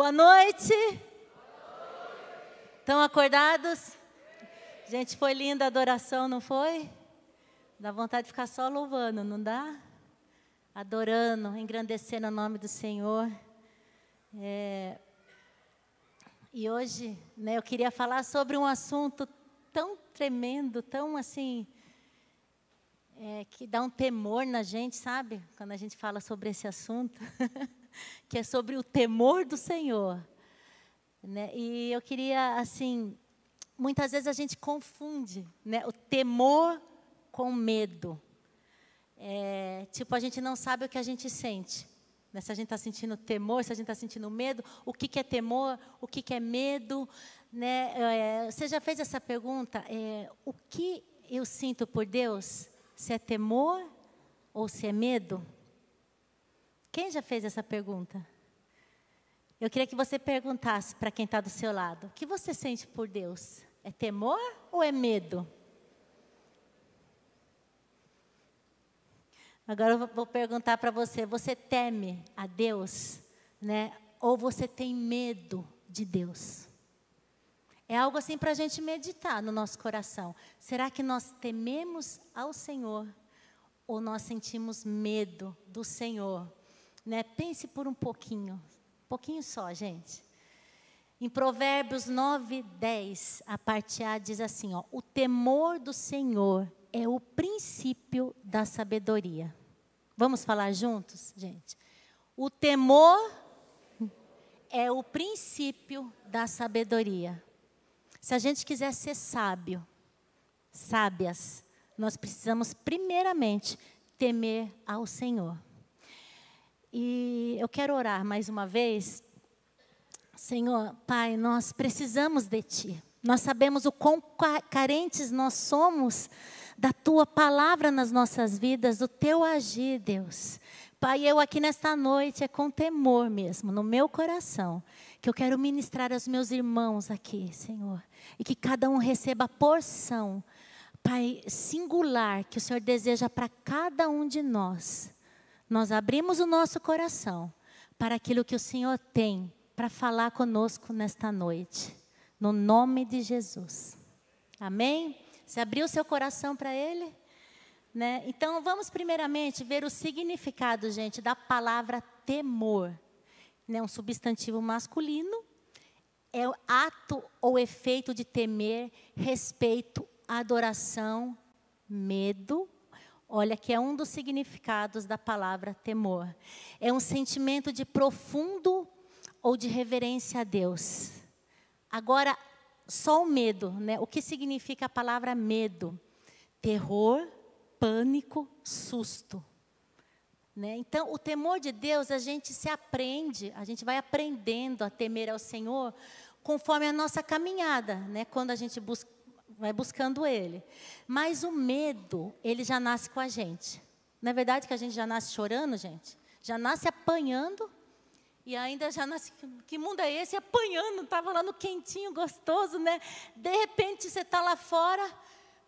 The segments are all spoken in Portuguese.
Boa noite. Estão acordados? Gente, foi linda a adoração, não foi? Dá vontade de ficar só louvando, não dá? Adorando, engrandecendo o nome do Senhor. É... E hoje, né, eu queria falar sobre um assunto tão tremendo, tão assim, é, que dá um temor na gente, sabe? Quando a gente fala sobre esse assunto, que é sobre o temor do Senhor. Né? E eu queria, assim, muitas vezes a gente confunde né, o temor com medo. É, tipo, a gente não sabe o que a gente sente. Né? Se a gente está sentindo temor, se a gente está sentindo medo, o que, que é temor, o que, que é medo. Né? É, você já fez essa pergunta? É, o que eu sinto por Deus? se é temor ou se é medo? Quem já fez essa pergunta? Eu queria que você perguntasse para quem está do seu lado: o que você sente por Deus? É temor ou é medo? Agora eu vou perguntar para você: você teme a Deus, né? Ou você tem medo de Deus? É algo assim para a gente meditar no nosso coração. Será que nós tememos ao Senhor ou nós sentimos medo do Senhor? Né? Pense por um pouquinho, um pouquinho só, gente. Em Provérbios 9, 10, a parte A diz assim: ó, O temor do Senhor é o princípio da sabedoria. Vamos falar juntos, gente? O temor é o princípio da sabedoria. Se a gente quiser ser sábio, sábias, nós precisamos primeiramente temer ao Senhor. E eu quero orar mais uma vez. Senhor, Pai, nós precisamos de Ti. Nós sabemos o quão carentes nós somos da Tua palavra nas nossas vidas, do Teu agir, Deus. Pai, eu aqui nesta noite é com temor mesmo, no meu coração, que eu quero ministrar aos meus irmãos aqui, Senhor e que cada um receba a porção, Pai, singular que o Senhor deseja para cada um de nós. Nós abrimos o nosso coração para aquilo que o Senhor tem para falar conosco nesta noite, no nome de Jesus. Amém? Você abriu seu coração para Ele? Né? Então, vamos primeiramente ver o significado, gente, da palavra temor. Né? Um substantivo masculino é o ato ou efeito de temer, respeito, adoração, medo. Olha, que é um dos significados da palavra temor. É um sentimento de profundo ou de reverência a Deus. Agora, só o medo, né? O que significa a palavra medo? Terror, pânico, susto. Né? Então, o temor de Deus, a gente se aprende, a gente vai aprendendo a temer ao Senhor conforme a nossa caminhada, né? quando a gente busca, vai buscando Ele. Mas o medo, ele já nasce com a gente. Não é verdade que a gente já nasce chorando, gente? Já nasce apanhando e ainda já nasce. Que mundo é esse? Apanhando, estava lá no quentinho, gostoso, né? De repente você está lá fora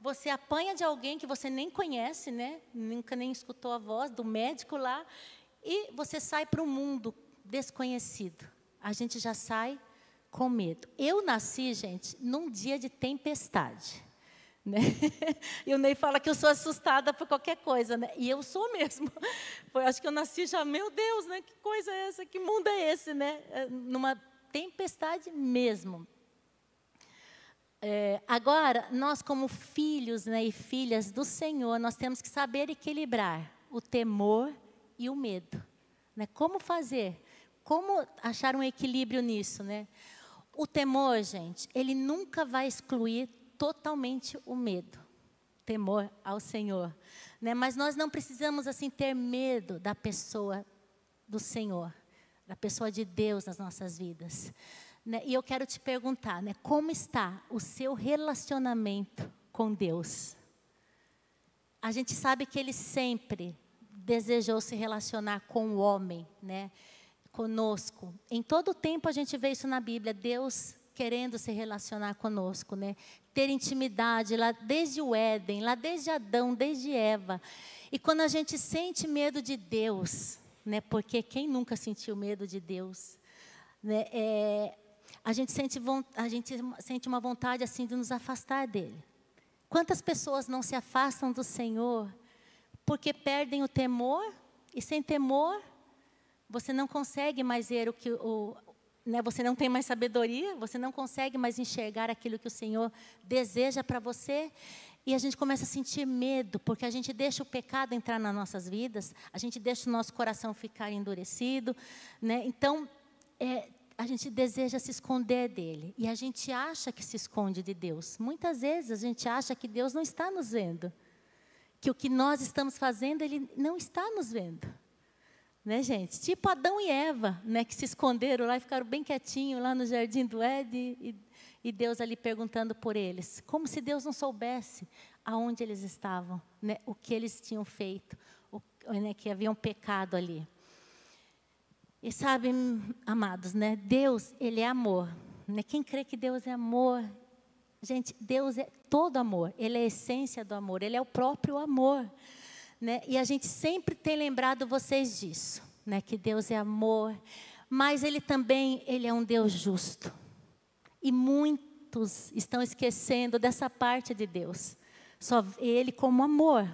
você apanha de alguém que você nem conhece, né? Nunca nem escutou a voz do médico lá, e você sai para o mundo desconhecido. A gente já sai com medo. Eu nasci, gente, num dia de tempestade. Né? E o Ney fala que eu sou assustada por qualquer coisa, né? E eu sou mesmo. Eu acho que eu nasci já, meu Deus, né? Que coisa é essa? Que mundo é esse, né? É, numa tempestade mesmo. É, agora, nós como filhos né, e filhas do Senhor, nós temos que saber equilibrar o temor e o medo. Né? Como fazer? Como achar um equilíbrio nisso? Né? O temor, gente, ele nunca vai excluir totalmente o medo. Temor ao Senhor. Né? Mas nós não precisamos assim ter medo da pessoa do Senhor, da pessoa de Deus nas nossas vidas. Né? E eu quero te perguntar, né, como está o seu relacionamento com Deus? A gente sabe que Ele sempre desejou se relacionar com o homem, né? Conosco. Em todo o tempo a gente vê isso na Bíblia, Deus querendo se relacionar conosco, né? Ter intimidade lá desde o Éden, lá desde Adão, desde Eva. E quando a gente sente medo de Deus, né? Porque quem nunca sentiu medo de Deus? né, é, a, gente sente, a gente sente uma vontade assim de nos afastar dele. Quantas pessoas não se afastam do Senhor porque perdem o temor e sem temor você não consegue mais ver o que o, né, você não tem mais sabedoria, você não consegue mais enxergar aquilo que o Senhor deseja para você. E a gente começa a sentir medo, porque a gente deixa o pecado entrar nas nossas vidas, a gente deixa o nosso coração ficar endurecido. Né? Então, é, a gente deseja se esconder dele. E a gente acha que se esconde de Deus. Muitas vezes a gente acha que Deus não está nos vendo. Que o que nós estamos fazendo, ele não está nos vendo. Né, gente? Tipo Adão e Eva, né, que se esconderam lá e ficaram bem quietinhos lá no jardim do Éden e, e Deus ali perguntando por eles, como se Deus não soubesse aonde eles estavam, né, o que eles tinham feito, o, né, que haviam pecado ali. E sabem, amados, né, Deus, ele é amor. Né? Quem crê que Deus é amor, gente, Deus é todo amor. Ele é a essência do amor. Ele é o próprio amor. Né? E a gente sempre tem lembrado vocês disso, né? que Deus é amor, mas Ele também ele é um Deus justo. E muitos estão esquecendo dessa parte de Deus, só Ele como amor.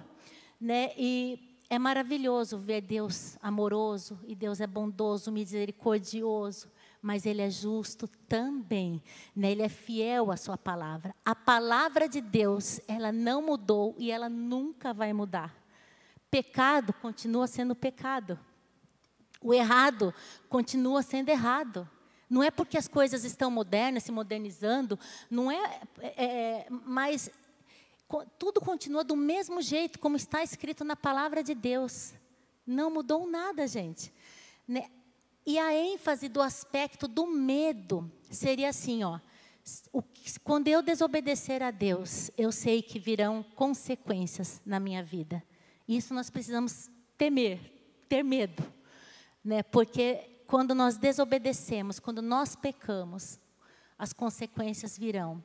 Né? E é maravilhoso ver Deus amoroso, e Deus é bondoso, misericordioso, mas Ele é justo também, né? Ele é fiel à Sua palavra. A palavra de Deus, ela não mudou e ela nunca vai mudar. Pecado continua sendo pecado. O errado continua sendo errado. Não é porque as coisas estão modernas, se modernizando, não é, é, é mas tudo continua do mesmo jeito como está escrito na palavra de Deus. Não mudou nada, gente. Né? E a ênfase do aspecto do medo seria assim, ó. O, quando eu desobedecer a Deus, eu sei que virão consequências na minha vida. Isso nós precisamos temer, ter medo, né? Porque quando nós desobedecemos, quando nós pecamos, as consequências virão.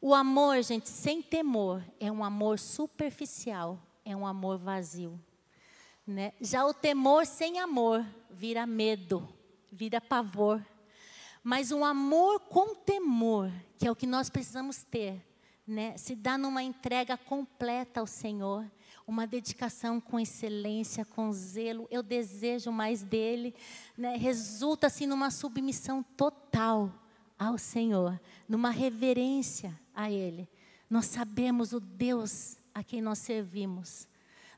O amor, gente, sem temor, é um amor superficial, é um amor vazio. Né? Já o temor sem amor vira medo, vira pavor. Mas um amor com temor, que é o que nós precisamos ter, né? se dá numa entrega completa ao Senhor uma dedicação com excelência, com zelo. Eu desejo mais dele. Né? Resulta assim numa submissão total ao Senhor, numa reverência a Ele. Nós sabemos o Deus a quem nós servimos.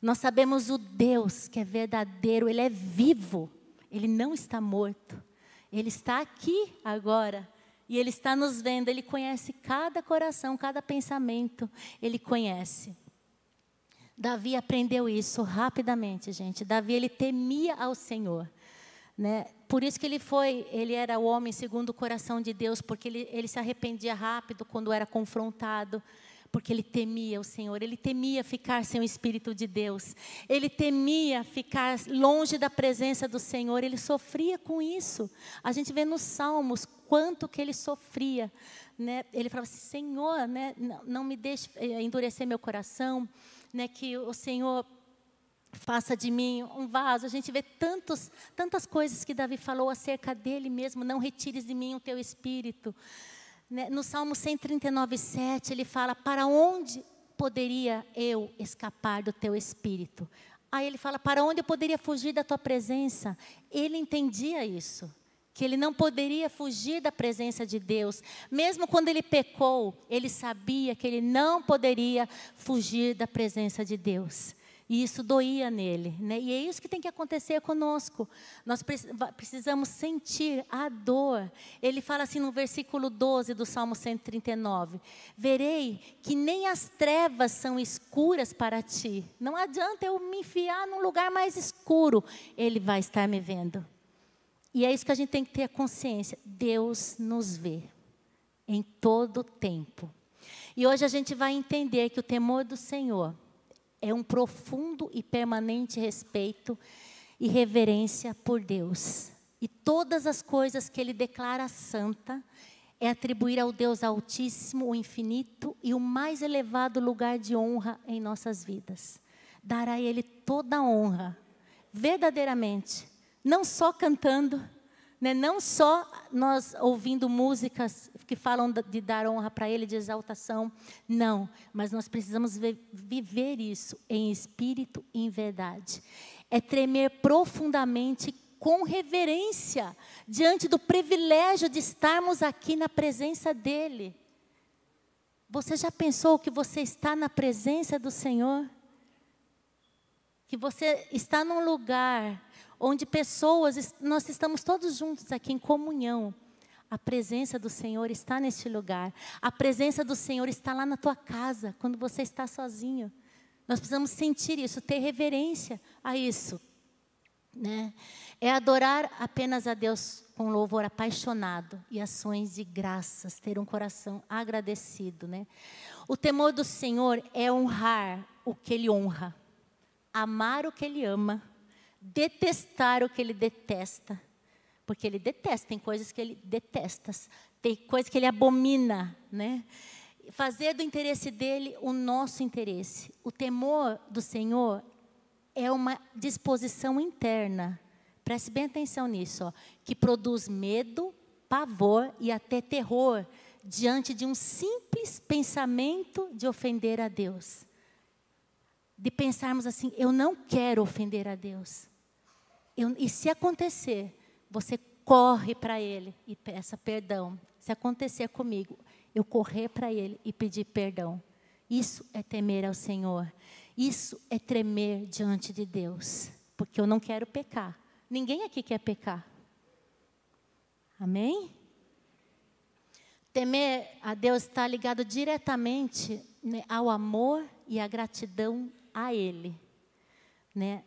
Nós sabemos o Deus que é verdadeiro, Ele é vivo, Ele não está morto. Ele está aqui agora. E Ele está nos vendo, Ele conhece cada coração, cada pensamento, Ele conhece. Davi aprendeu isso rapidamente, gente. Davi ele temia ao Senhor, né? Por isso que ele foi, ele era o homem segundo o coração de Deus, porque ele, ele se arrependia rápido quando era confrontado, porque ele temia o Senhor, ele temia ficar sem o Espírito de Deus, ele temia ficar longe da presença do Senhor, ele sofria com isso. A gente vê nos Salmos quanto que ele sofria. Né? Ele falava assim, Senhor, né, não, não me deixe eh, endurecer meu coração, né, que o Senhor faça de mim um vaso. A gente vê tantos, tantas coisas que Davi falou acerca dele mesmo. Não retires de mim o teu espírito. Né? No Salmo 139, 7, ele fala: Para onde poderia eu escapar do teu espírito? Aí ele fala: Para onde eu poderia fugir da tua presença? Ele entendia isso que ele não poderia fugir da presença de Deus. Mesmo quando ele pecou, ele sabia que ele não poderia fugir da presença de Deus. E isso doía nele. Né? E é isso que tem que acontecer conosco. Nós precisamos sentir a dor. Ele fala assim no versículo 12 do Salmo 139: Verei que nem as trevas são escuras para ti. Não adianta eu me enfiar num lugar mais escuro, ele vai estar me vendo. E é isso que a gente tem que ter consciência. Deus nos vê em todo tempo. E hoje a gente vai entender que o temor do Senhor é um profundo e permanente respeito e reverência por Deus. E todas as coisas que ele declara santa é atribuir ao Deus Altíssimo o infinito e o mais elevado lugar de honra em nossas vidas. Dar a ele toda a honra, verdadeiramente não só cantando, Né? Não só nós ouvindo músicas que falam de dar honra para Ele, de exaltação, não, mas nós precisamos viver isso em espírito e em verdade. É tremer profundamente com reverência diante do privilégio de estarmos aqui na presença dEle. Você já pensou que você está na presença do Senhor? Que você está num lugar onde pessoas, nós estamos todos juntos aqui em comunhão. A presença do Senhor está neste lugar. A presença do Senhor está lá na tua casa, quando você está sozinho. Nós precisamos sentir isso, ter reverência a isso. Né? É adorar apenas a Deus com louvor apaixonado e ações de graças, ter um coração agradecido. Né? O temor do Senhor é honrar o que Ele honra, amar o que Ele ama detestar o que ele detesta. Porque ele detesta, tem coisas que ele detesta, tem coisas que ele abomina, né? Fazer do interesse dele o nosso interesse. O temor do Senhor é uma disposição interna. Preste bem atenção nisso, ó, que produz medo, pavor e até terror diante de um simples pensamento de ofender a Deus. De pensarmos assim, eu não quero ofender a Deus. Eu, e se acontecer, você corre para Ele e peça perdão. Se acontecer comigo, eu correr para Ele e pedir perdão. Isso é temer ao Senhor. Isso é tremer diante de Deus. Porque eu não quero pecar. Ninguém aqui quer pecar. Amém? Temer a Deus está ligado diretamente né, ao amor e à gratidão a Ele. Né?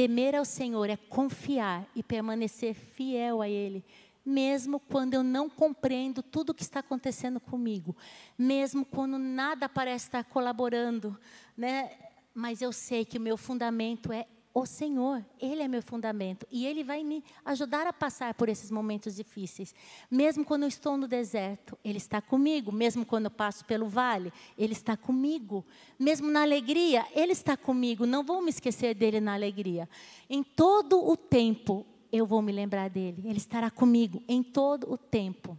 Temer ao Senhor é confiar e permanecer fiel a Ele, mesmo quando eu não compreendo tudo o que está acontecendo comigo, mesmo quando nada parece estar colaborando, né? Mas eu sei que o meu fundamento é o Senhor, Ele é meu fundamento e Ele vai me ajudar a passar por esses momentos difíceis. Mesmo quando eu estou no deserto, Ele está comigo. Mesmo quando eu passo pelo vale, Ele está comigo. Mesmo na alegria, Ele está comigo. Não vou me esquecer dele na alegria. Em todo o tempo, eu vou me lembrar dele. Ele estará comigo em todo o tempo.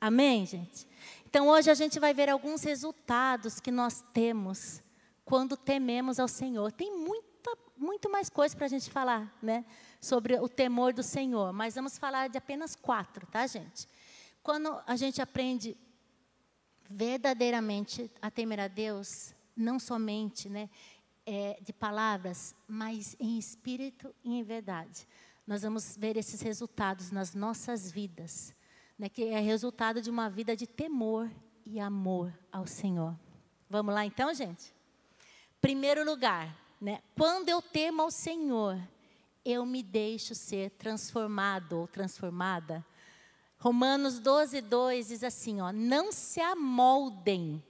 Amém, gente? Então hoje a gente vai ver alguns resultados que nós temos quando tememos ao Senhor. Tem muito muito mais coisas para a gente falar, né? Sobre o temor do Senhor. Mas vamos falar de apenas quatro, tá, gente? Quando a gente aprende verdadeiramente a temer a Deus, não somente, né? É, de palavras, mas em espírito e em verdade. Nós vamos ver esses resultados nas nossas vidas, né, que é resultado de uma vida de temor e amor ao Senhor. Vamos lá então, gente? Primeiro lugar, né? Quando eu temo ao Senhor, eu me deixo ser transformado ou transformada. Romanos 12, 2 diz assim: ó, não se amoldem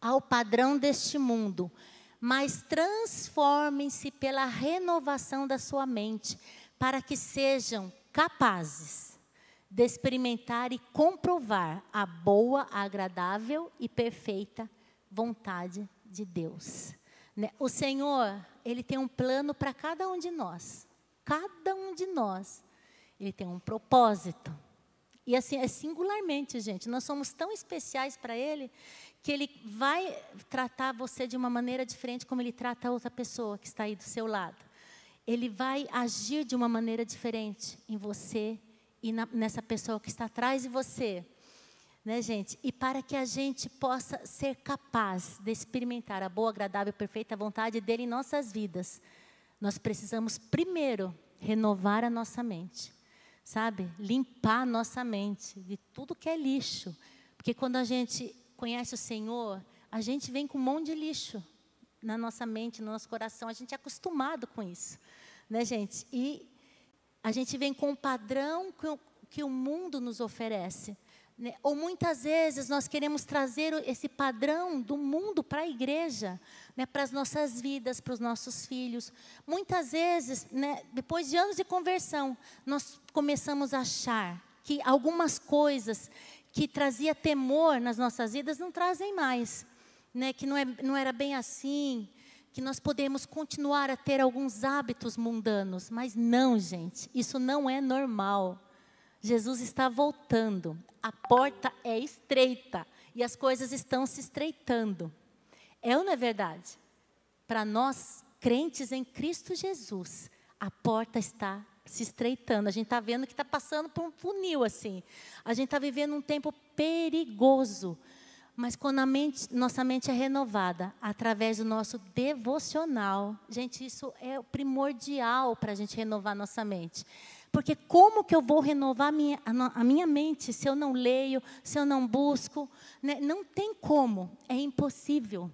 ao padrão deste mundo, mas transformem-se pela renovação da sua mente, para que sejam capazes de experimentar e comprovar a boa, agradável e perfeita vontade de Deus. Né? O Senhor, Ele tem um plano para cada um de nós. Cada um de nós. Ele tem um propósito. E assim, é singularmente, gente. Nós somos tão especiais para Ele que Ele vai tratar você de uma maneira diferente como Ele trata a outra pessoa que está aí do seu lado. Ele vai agir de uma maneira diferente em você e na, nessa pessoa que está atrás de você né, gente? E para que a gente possa ser capaz de experimentar a boa, agradável e perfeita vontade dele em nossas vidas, nós precisamos primeiro renovar a nossa mente, sabe? Limpar a nossa mente de tudo que é lixo. Porque quando a gente conhece o Senhor, a gente vem com um monte de lixo na nossa mente, no nosso coração. A gente é acostumado com isso, né, gente? E a gente vem com o padrão que o mundo nos oferece. Né? Ou muitas vezes nós queremos trazer esse padrão do mundo para a igreja, né? para as nossas vidas, para os nossos filhos. Muitas vezes, né, depois de anos de conversão, nós começamos a achar que algumas coisas que trazia temor nas nossas vidas não trazem mais, né? que não, é, não era bem assim, que nós podemos continuar a ter alguns hábitos mundanos, mas não, gente, isso não é normal. Jesus está voltando, a porta é estreita e as coisas estão se estreitando. É ou não é verdade? Para nós, crentes em Cristo Jesus, a porta está se estreitando. A gente está vendo que está passando por um funil assim. A gente está vivendo um tempo perigoso. Mas quando a mente, nossa mente é renovada através do nosso devocional, gente, isso é primordial para a gente renovar nossa mente. Porque como que eu vou renovar a minha, a minha mente se eu não leio, se eu não busco? Né? Não tem como, é impossível.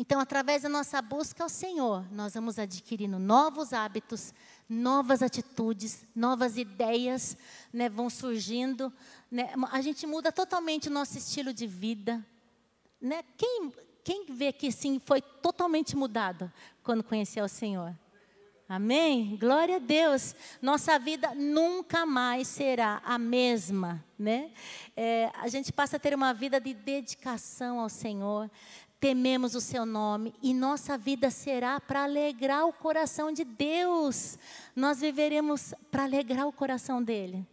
Então, através da nossa busca ao Senhor, nós vamos adquirindo novos hábitos, novas atitudes, novas ideias né, vão surgindo. Né? A gente muda totalmente o nosso estilo de vida. Né? Quem, quem vê que sim foi totalmente mudado quando conheceu o Senhor? Amém? Glória a Deus. Nossa vida nunca mais será a mesma, né? É, a gente passa a ter uma vida de dedicação ao Senhor tememos o seu nome e nossa vida será para alegrar o coração de Deus. Nós viveremos para alegrar o coração dele.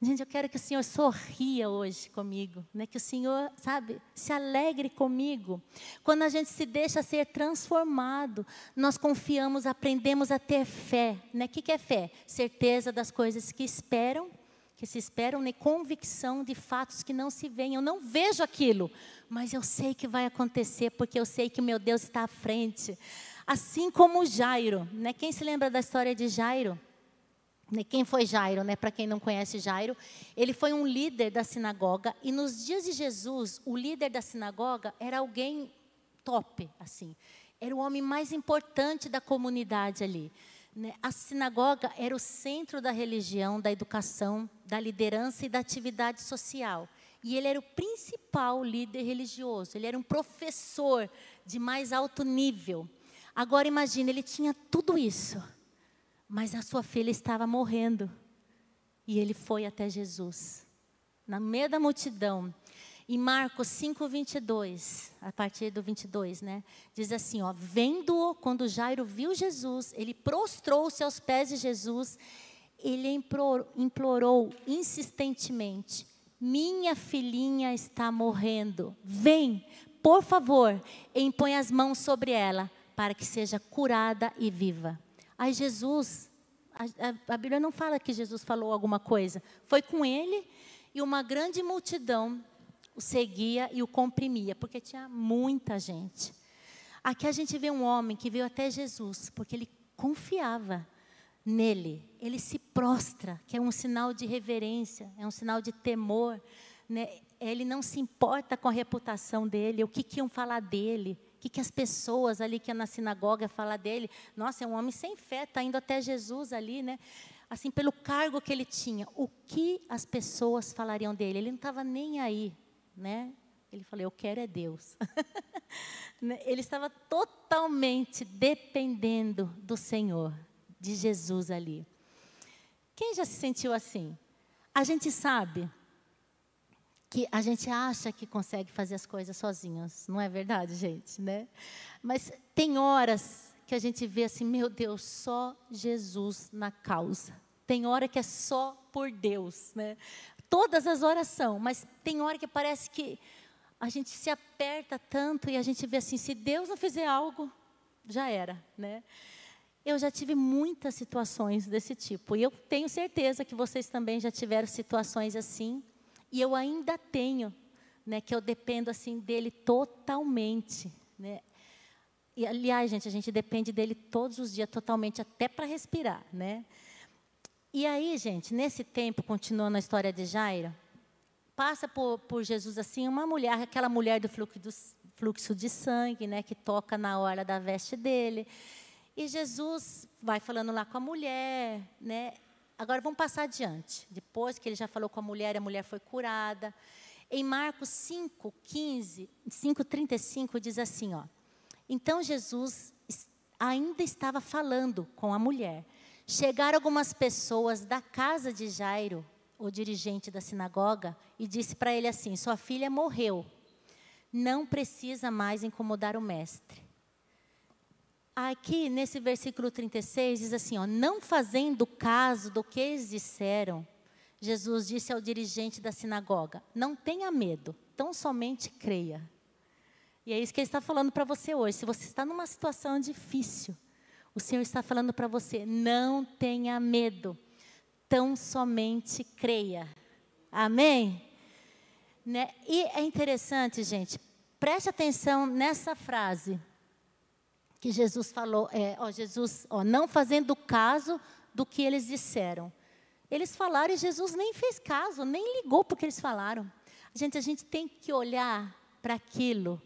Gente, eu quero que o Senhor sorria hoje comigo, né? Que o Senhor, sabe, se alegre comigo. Quando a gente se deixa ser transformado, nós confiamos, aprendemos a ter fé, né? O que, que é fé? Certeza das coisas que esperam que se esperam, nem convicção de fatos que não se veem. Eu não vejo aquilo, mas eu sei que vai acontecer, porque eu sei que o meu Deus está à frente. Assim como Jairo, né? Quem se lembra da história de Jairo? Né? Quem foi Jairo, né? Para quem não conhece Jairo, ele foi um líder da sinagoga e nos dias de Jesus, o líder da sinagoga era alguém top, assim. Era o homem mais importante da comunidade ali. Né? A sinagoga era o centro da religião, da educação, da liderança e da atividade social. E ele era o principal líder religioso, ele era um professor de mais alto nível. Agora imagine, ele tinha tudo isso, mas a sua filha estava morrendo. E ele foi até Jesus, na meio da multidão. Em Marcos 5, 22, a partir do 22, né? Diz assim, ó. Vendo-o, quando Jairo viu Jesus, ele prostrou-se aos pés de Jesus, ele implorou, implorou insistentemente, minha filhinha está morrendo, vem, por favor, e impõe as mãos sobre ela, para que seja curada e viva. Aí Jesus, a, a, Bíblia não fala que Jesus falou alguma coisa, foi com ele e uma grande multidão o seguia e o comprimia, porque tinha muita gente. Aqui a gente vê um homem que veio até Jesus, porque ele confiava nele, ele se prostra, que é um sinal de reverência, é um sinal de temor. Né? Ele não se importa com a reputação dele, o que, que iam falar dele, que, que as pessoas ali que iam na sinagoga falar dele. Nossa, é um homem sem fé, está indo até Jesus ali, né? Assim, pelo cargo que ele tinha, o que as pessoas falariam dele? Ele não estava nem aí né? Ele falou: Eu quero é Deus. Né? ele estava totalmente dependendo do Senhor, de Jesus ali. Quem já se sentiu assim? A gente sabe que a gente acha que consegue fazer as coisas sozinhos, não é verdade, gente, né? Mas tem horas que a gente vê assim, meu Deus, só Jesus na causa. Tem hora que é só por Deus, né? Todas as horas são, mas tem hora que parece que a gente se aperta tanto e a gente vê assim, se Deus não fizer algo, já era, né? Eu já tive muitas situações desse tipo e eu tenho certeza que vocês também já tiveram situações assim e eu ainda tenho, né, que eu dependo assim dele totalmente, né? E aliás, gente, a gente depende dele todos os dias totalmente até para respirar, né? E aí, gente, nesse tempo, continuando a história de Jairo, passa por, por Jesus assim uma mulher, aquela mulher do fluxo, do fluxo de sangue, né, que toca na hora da veste dele. E Jesus vai falando lá com a mulher, né? Agora vamos passar adiante. Depois que ele já falou com a mulher, a mulher foi curada. Em Marcos 5, 15, 5, 35 diz assim, ó. Então Jesus ainda estava falando com a mulher. Chegaram algumas pessoas da casa de Jairo, o dirigente da sinagoga, e disse para ele assim: Sua filha morreu. Não precisa mais incomodar o mestre. Aqui nesse versículo 36 diz assim, ó, não fazendo caso do que eles disseram, Jesus disse ao dirigente da sinagoga: Não tenha medo, tão somente creia. E é isso que ele está falando para você hoje. Se você está numa situação difícil, o Senhor está falando para você: não tenha medo, tão somente creia. Amém? Né? E é interessante, gente, preste atenção nessa frase que Jesus falou, é, ó, Jesus, ó, não fazendo caso do que eles disseram. Eles falaram e Jesus nem fez caso, nem ligou porque eles falaram. Gente, a gente tem que olhar para aquilo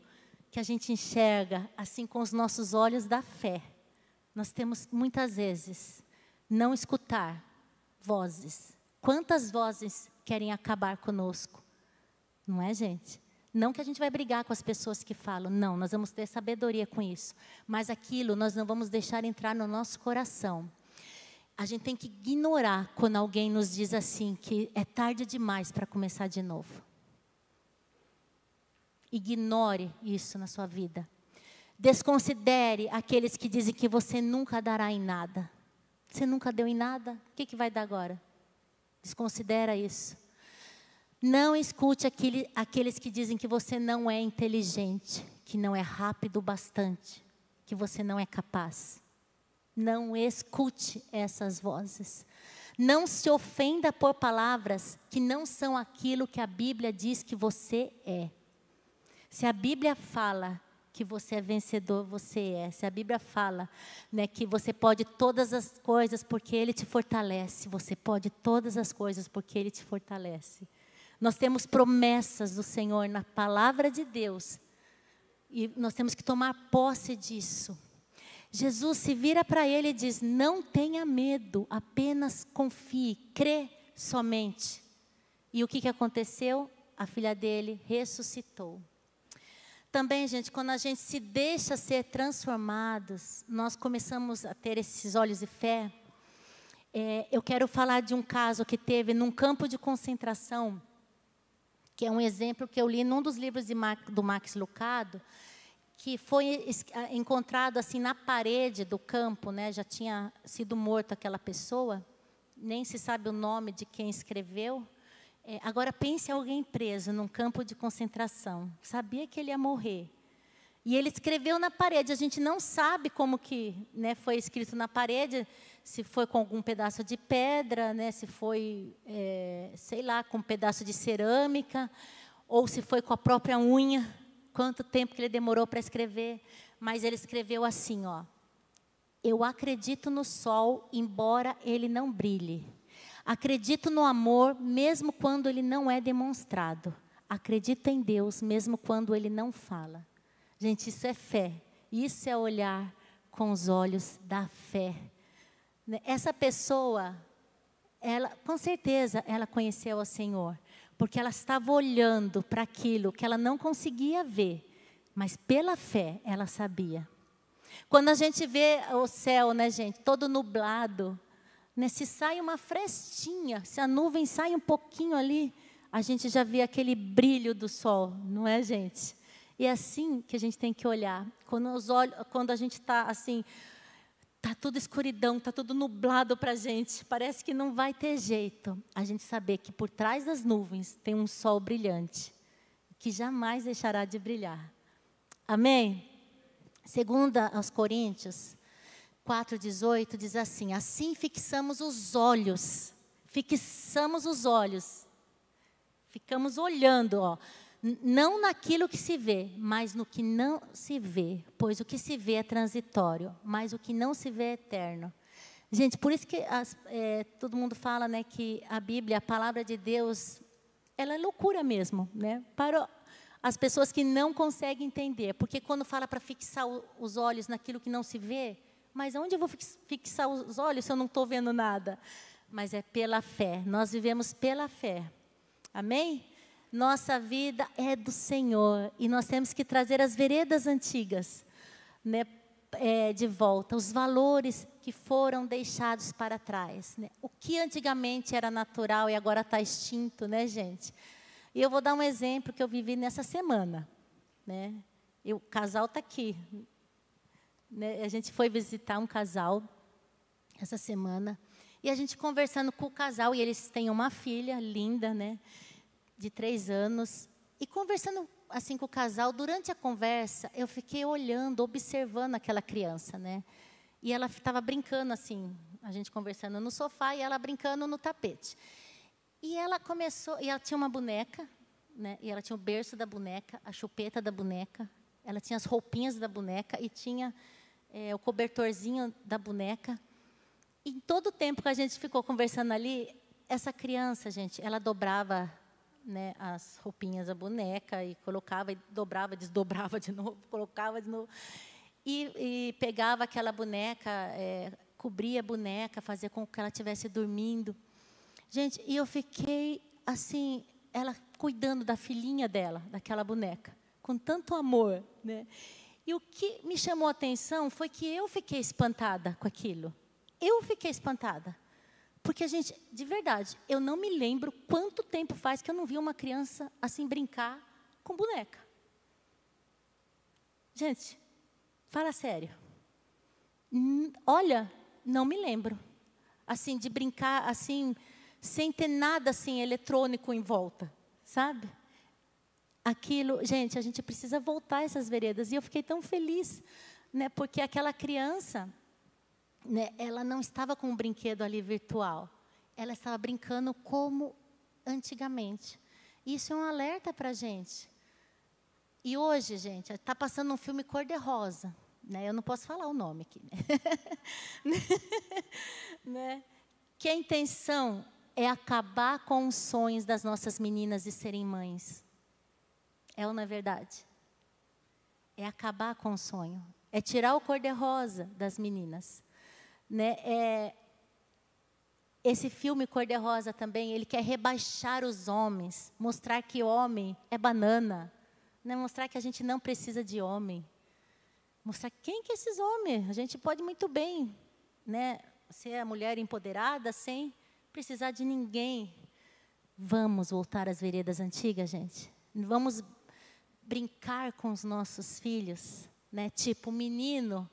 que a gente enxerga assim com os nossos olhos da fé. Nós temos muitas vezes não escutar vozes. Quantas vozes querem acabar conosco? Não é, gente? Não que a gente vai brigar com as pessoas que falam, não, nós vamos ter sabedoria com isso. Mas aquilo nós não vamos deixar entrar no nosso coração. A gente tem que ignorar quando alguém nos diz assim que é tarde demais para começar de novo. Ignore isso na sua vida. Desconsidere aqueles que dizem que você nunca dará em nada. Você nunca deu em nada? O que, que vai dar agora? Desconsidera isso. Não escute aquele, aqueles que dizem que você não é inteligente, que não é rápido bastante, que você não é capaz. Não escute essas vozes. Não se ofenda por palavras que não são aquilo que a Bíblia diz que você é. Se a Bíblia fala que você é vencedor, você é. Se a Bíblia fala né, que você pode todas as coisas porque Ele te fortalece, você pode todas as coisas porque Ele te fortalece. Nós temos promessas do Senhor na palavra de Deus. E nós temos que tomar posse disso. Jesus se vira para ele e diz: Não tenha medo, apenas confie, crê somente. E o que, que aconteceu? A filha dele ressuscitou. Também, gente, quando a gente se deixa ser transformados, nós começamos a ter esses olhos de fé. É, eu quero falar de um caso que teve num campo de concentração que é um exemplo que eu li num dos livros do Max Lucado, que foi encontrado assim na parede do campo, né? Já tinha sido morto aquela pessoa, nem se sabe o nome de quem escreveu. É, agora pense alguém preso num campo de concentração, sabia que ele ia morrer. E ele escreveu na parede. A gente não sabe como que né, foi escrito na parede se foi com algum pedaço de pedra, né, se foi, é, sei lá, com um pedaço de cerâmica, ou se foi com a própria unha, quanto tempo que ele demorou para escrever. Mas ele escreveu assim, ó. Eu acredito no sol, embora ele não brilhe. Acredito no amor, mesmo quando ele não é demonstrado. Acredito em Deus, mesmo quando ele não fala. Gente, isso é fé. Isso é olhar com os olhos da fé. Né, essa pessoa, ela, com certeza, ela conheceu o Senhor, porque ela estava olhando para aquilo que ela não conseguia ver, mas pela fé ela sabia. Quando a gente vê o céu, né, gente, todo nublado, né, se sai uma frestinha, se a nuvem sai um pouquinho ali, a gente já vê aquele brilho do sol, não é, gente? E é assim que a gente tem que olhar. Quando, os olhos, quando a gente está assim, Está tudo escuridão, está tudo nublado para a gente. Parece que não vai ter jeito. A gente saber que por trás das nuvens tem um sol brilhante, que jamais deixará de brilhar. Amém? Segunda aos Coríntios 4,18 diz assim: Assim fixamos os olhos, fixamos os olhos, ficamos olhando, ó, não naquilo que se vê, mas no que não se vê, pois o que se vê é transitório, mas o que não se vê é eterno. Gente, por isso que as, é, todo mundo fala né, que a Bíblia, a palavra de Deus, ela é loucura mesmo, né? Para as pessoas que não conseguem entender, porque quando fala para fixar os olhos naquilo que não se vê, mas onde eu vou fixar os olhos se eu não estou vendo nada? Mas é pela fé, nós vivemos pela fé. Amém? Nossa vida é do Senhor e nós temos que trazer as veredas antigas né, é, de volta, os valores que foram deixados para trás. Né? O que antigamente era natural e agora está extinto, né, gente? E eu vou dar um exemplo que eu vivi nessa semana. Né? O casal está aqui. Né? A gente foi visitar um casal essa semana. E a gente conversando com o casal, e eles têm uma filha linda, né? De três anos. E conversando assim com o casal, durante a conversa, eu fiquei olhando, observando aquela criança, né? E ela estava brincando assim, a gente conversando no sofá e ela brincando no tapete. E ela começou, e ela tinha uma boneca, né? E ela tinha o berço da boneca, a chupeta da boneca, ela tinha as roupinhas da boneca e tinha é, o cobertorzinho da boneca. E em todo o tempo que a gente ficou conversando ali, essa criança, gente, ela dobrava né, as roupinhas da boneca e colocava, e dobrava, desdobrava de novo, colocava de novo. E, e pegava aquela boneca, é, cobria a boneca, fazia com que ela estivesse dormindo. Gente, e eu fiquei assim, ela cuidando da filhinha dela, daquela boneca, com tanto amor, né? E o que me chamou a atenção foi que eu fiquei espantada com aquilo. Eu fiquei espantada. Porque, gente, de verdade, eu não me lembro quanto tempo faz que eu não vi uma criança assim brincar com boneca. Gente, fala sério. Olha, não me lembro. Assim, de brincar assim, sem ter nada assim eletrônico em volta, sabe? Aquilo, gente, a gente precisa voltar essas veredas. E eu fiquei tão feliz, né? Porque aquela criança, né, ela não estava com um brinquedo ali virtual. Ela estava brincando como antigamente. Isso é um alerta para a gente. E hoje, gente, está passando um filme cor-de-rosa. Né? Eu não posso falar o nome aqui. Né? né? Que a intenção é acabar com os sonhos das nossas meninas de serem mães. É ou não é verdade? É acabar com o sonho. É tirar o cor-de-rosa das meninas. Né? É, esse filme Cor-de-Rosa também, ele quer rebaixar os homens, mostrar que homem é banana, né? mostrar que a gente não precisa de homem. Mostrar quem que é esses homens? A gente pode muito bem né, ser a mulher empoderada sem precisar de ninguém. Vamos voltar às veredas antigas, gente. Vamos brincar com os nossos filhos, né? Tipo, menino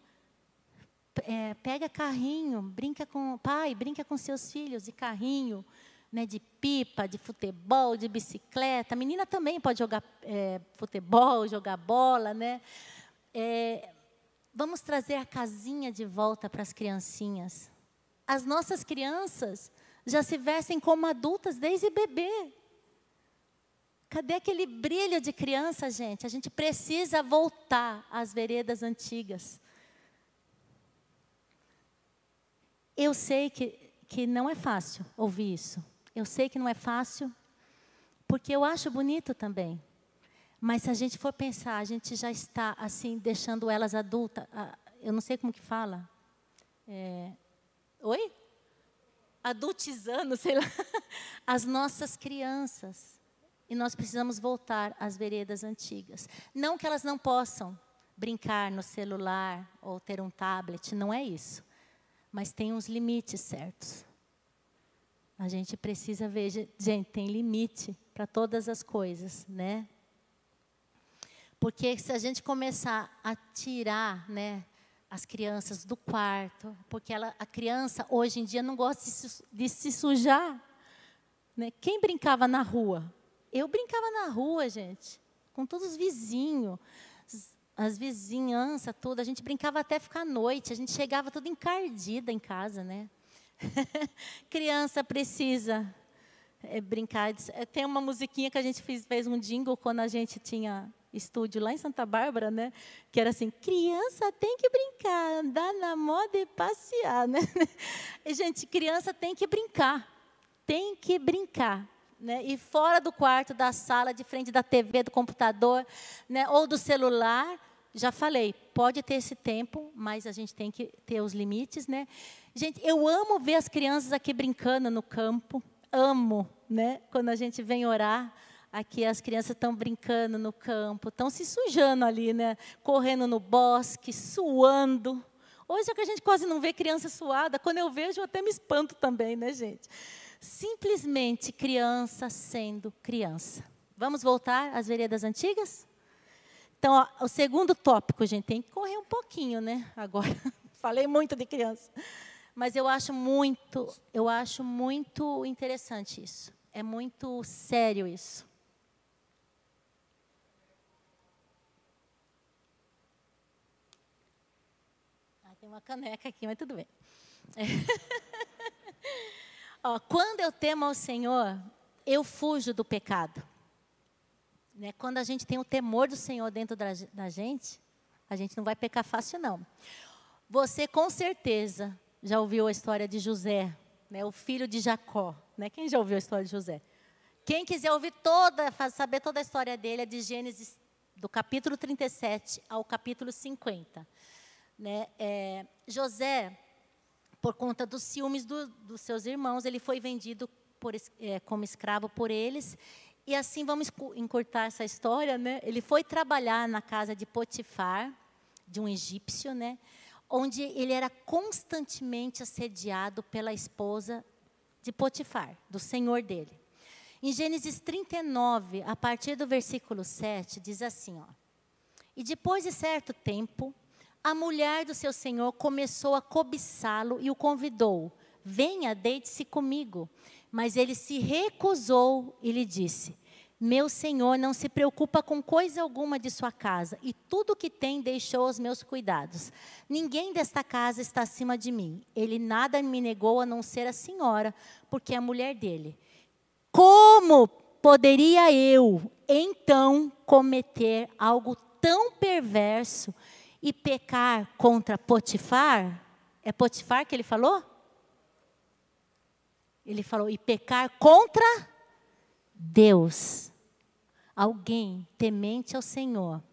é, pega carrinho, brinca com pai, brinca com seus filhos de carrinho, né, de pipa, de futebol, de bicicleta. A menina também pode jogar é, futebol, jogar bola, né? É, vamos trazer a casinha de volta para as criancinhas. As nossas crianças já se vestem como adultas desde bebê. Cadê aquele brilho de criança, gente? A gente precisa voltar às veredas antigas. Eu sei que, que não é fácil ouvir isso. Eu sei que não é fácil, porque eu acho bonito também. Mas se a gente for pensar, a gente já está assim deixando elas adultas. Eu não sei como que fala. É, oi? Adultizando, sei lá. As nossas crianças. E nós precisamos voltar às veredas antigas. Não que elas não possam brincar no celular ou ter um tablet, não é isso mas tem uns limites certos. A gente precisa ver, gente, tem limite para todas as coisas, né? Porque se a gente começar a tirar, né, as crianças do quarto, porque ela, a criança hoje em dia não gosta de se, de se sujar, né? Quem brincava na rua? Eu brincava na rua, gente, com todos os vizinhos as vizinhanças, tudo. A gente brincava até ficar à noite. A gente chegava tudo encardida em casa, né? Criança precisa é, brincar. É, tem uma musiquinha que a gente fez, fez um jingle quando a gente tinha estúdio lá em Santa Bárbara, né? Que era assim: criança tem que brincar, andar na moda e passear, né? E, gente, criança tem que brincar, tem que brincar. Né? E fora do quarto, da sala, de frente da TV, do computador, né? ou do celular, já falei, pode ter esse tempo, mas a gente tem que ter os limites, né? Gente, eu amo ver as crianças aqui brincando no campo, amo, né? Quando a gente vem orar, aqui as crianças estão brincando no campo, estão se sujando ali, né? Correndo no bosque, suando. Hoje é que a gente quase não vê criança suada, quando eu vejo eu até me espanto também, né, gente? Simplesmente criança sendo criança. Vamos voltar às veredas antigas? Então, ó, o segundo tópico, gente, tem que correr um pouquinho, né? Agora, falei muito de criança. Mas eu acho muito, eu acho muito interessante isso. É muito sério isso. Ah, tem uma caneca aqui, mas tudo bem. É. Ó, quando eu temo ao Senhor, eu fujo do pecado. Né? Quando a gente tem o temor do Senhor dentro da, da gente, a gente não vai pecar fácil, não. Você com certeza já ouviu a história de José, né? o filho de Jacó. Né? Quem já ouviu a história de José? Quem quiser ouvir toda, saber toda a história dele, é de Gênesis, do capítulo 37 ao capítulo 50. Né? É, José, por conta dos ciúmes do, dos seus irmãos, ele foi vendido por, é, como escravo por eles. E assim vamos encurtar essa história, né? Ele foi trabalhar na casa de Potifar, de um egípcio, né? Onde ele era constantemente assediado pela esposa de Potifar, do senhor dele. Em Gênesis 39, a partir do versículo 7, diz assim, ó: E depois de certo tempo, a mulher do seu senhor começou a cobiçá-lo e o convidou: Venha, deite-se comigo. Mas ele se recusou e lhe disse: Meu senhor não se preocupa com coisa alguma de sua casa, e tudo o que tem deixou aos meus cuidados. Ninguém desta casa está acima de mim. Ele nada me negou a não ser a senhora, porque é a mulher dele. Como poderia eu, então, cometer algo tão perverso e pecar contra Potifar? É Potifar que ele falou? Ele falou, e pecar contra Deus. Alguém temente ao Senhor.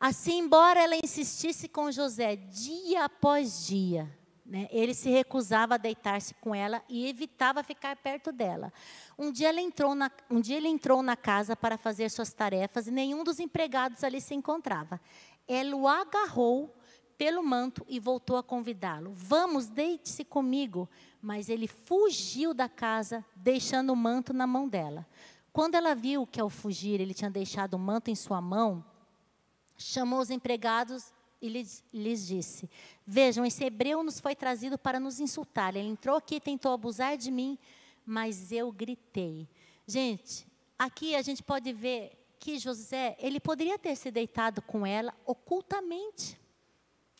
Assim, embora ela insistisse com José dia após dia, né, ele se recusava a deitar-se com ela e evitava ficar perto dela. Um dia, ela entrou na, um dia ele entrou na casa para fazer suas tarefas e nenhum dos empregados ali se encontrava. Ela o agarrou pelo manto e voltou a convidá-lo. Vamos, deite-se comigo. Mas ele fugiu da casa, deixando o manto na mão dela. Quando ela viu que ao fugir ele tinha deixado o manto em sua mão, chamou os empregados e lhes, lhes disse: Vejam, esse hebreu nos foi trazido para nos insultar. Ele entrou aqui e tentou abusar de mim, mas eu gritei. Gente, aqui a gente pode ver que José, ele poderia ter se deitado com ela ocultamente.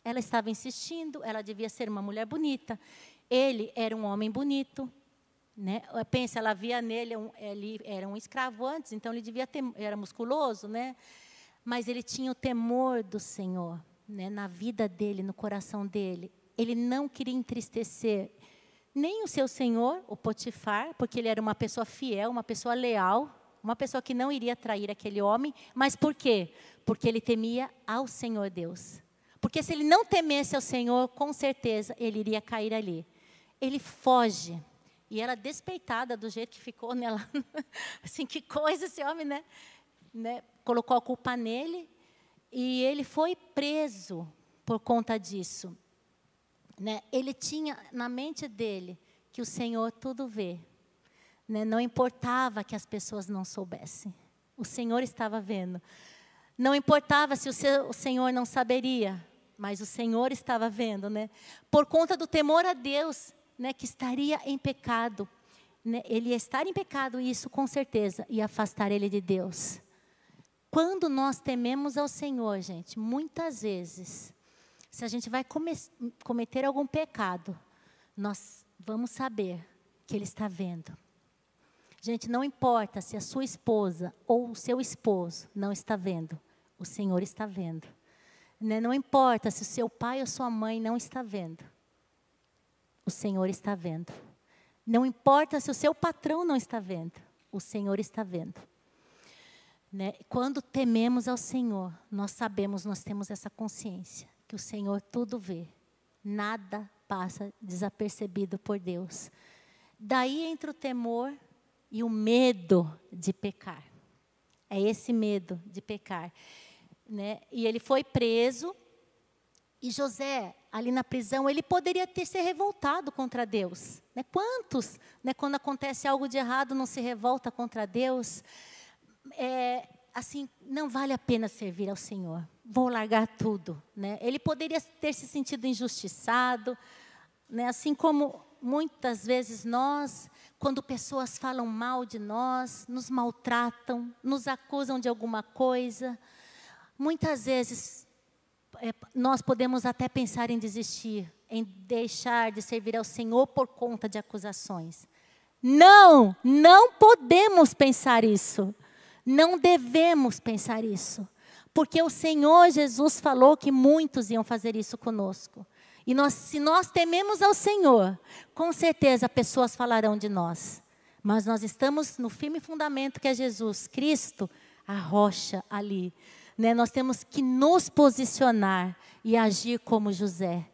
Ela estava insistindo, ela devia ser uma mulher bonita. Ele era um homem bonito. Né? Pensa, ela via nele, ele era um escravo antes, então ele devia ter, era musculoso, né? mas ele tinha o temor do Senhor né? na vida dele, no coração dele. Ele não queria entristecer nem o seu senhor, o Potifar, porque ele era uma pessoa fiel, uma pessoa leal, uma pessoa que não iria trair aquele homem, mas por quê? Porque ele temia ao Senhor Deus. Porque se ele não temesse ao Senhor, com certeza ele iria cair ali. Ele foge. E ela despeitada do jeito que ficou nela. assim, que coisa esse homem, né? né? Colocou a culpa nele e ele foi preso por conta disso. Né? Ele tinha na mente dele que o Senhor tudo vê. Né? Não importava que as pessoas não soubessem. O Senhor estava vendo. Não importava se o, seu, o Senhor não saberia mas o Senhor estava vendo, né? Por conta do temor a Deus, né, que estaria em pecado. Né? Ele ia estar em pecado, isso com certeza, e afastar ele de Deus. Quando nós tememos ao Senhor, gente, muitas vezes, se a gente vai cometer algum pecado, nós vamos saber que Ele está vendo. Gente, não importa se a sua esposa ou o seu esposo não está vendo, o Senhor está vendo. Né? Não importa se o seu pai ou sua mãe não está vendo. O Senhor está vendo. Não importa se o seu patrão não está vendo. O Senhor está vendo. Né? Quando tememos ao Senhor, nós sabemos, nós temos essa consciência que o Senhor tudo vê. Nada passa desapercebido por Deus. Daí entra o temor e o medo de pecar. É esse medo de pecar. Né? E ele foi preso. E José, ali na prisão, ele poderia ter se revoltado contra Deus. Né? Quantos, né, quando acontece algo de errado, não se revolta contra Deus? É, assim, não vale a pena servir ao Senhor. Vou largar tudo, né? Ele poderia ter se sentido injustiçado, né? Assim como muitas vezes nós, quando pessoas falam mal de nós, nos maltratam, nos acusam de alguma coisa, muitas vezes é, nós podemos até pensar em desistir, em deixar de servir ao Senhor por conta de acusações. Não, não podemos pensar isso. Não devemos pensar isso, porque o Senhor Jesus falou que muitos iam fazer isso conosco. E nós, se nós tememos ao Senhor, com certeza pessoas falarão de nós. Mas nós estamos no firme fundamento que é Jesus Cristo, a rocha ali. Né? Nós temos que nos posicionar e agir como José.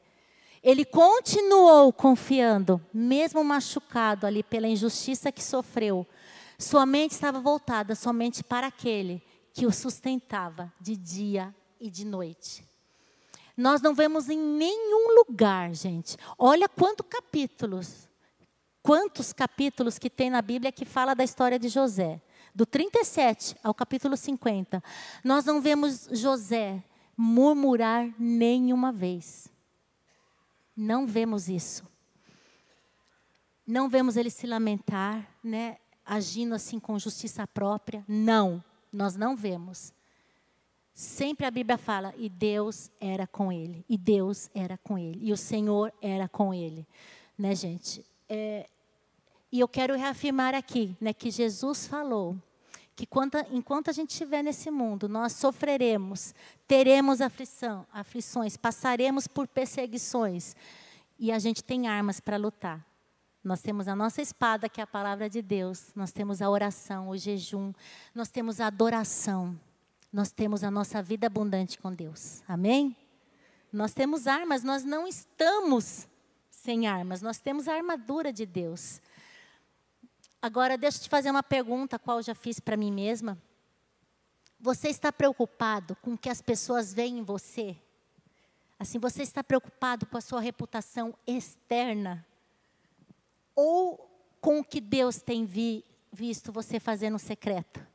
Ele continuou confiando, mesmo machucado ali pela injustiça que sofreu, sua mente estava voltada somente para aquele que o sustentava de dia e de noite. Nós não vemos em nenhum lugar, gente. Olha quantos capítulos, quantos capítulos que tem na Bíblia que fala da história de José. Do 37 ao capítulo 50, nós não vemos José murmurar nenhuma vez. Não vemos isso. Não vemos ele se lamentar, né? agindo assim com justiça própria. Não, nós não vemos. Sempre a Bíblia fala, e Deus era com ele, e Deus era com ele, e o Senhor era com ele. Né, gente? É, e eu quero reafirmar aqui, né, que Jesus falou que quando, enquanto a gente estiver nesse mundo, nós sofreremos, teremos aflição, aflições, passaremos por perseguições, e a gente tem armas para lutar. Nós temos a nossa espada, que é a palavra de Deus. Nós temos a oração, o jejum. Nós temos a adoração. Nós temos a nossa vida abundante com Deus. Amém? Nós temos armas, nós não estamos sem armas. Nós temos a armadura de Deus. Agora, deixa eu te fazer uma pergunta, qual eu já fiz para mim mesma. Você está preocupado com o que as pessoas veem em você? Assim, você está preocupado com a sua reputação externa? ou com o que Deus tem vi, visto você fazer no secreto?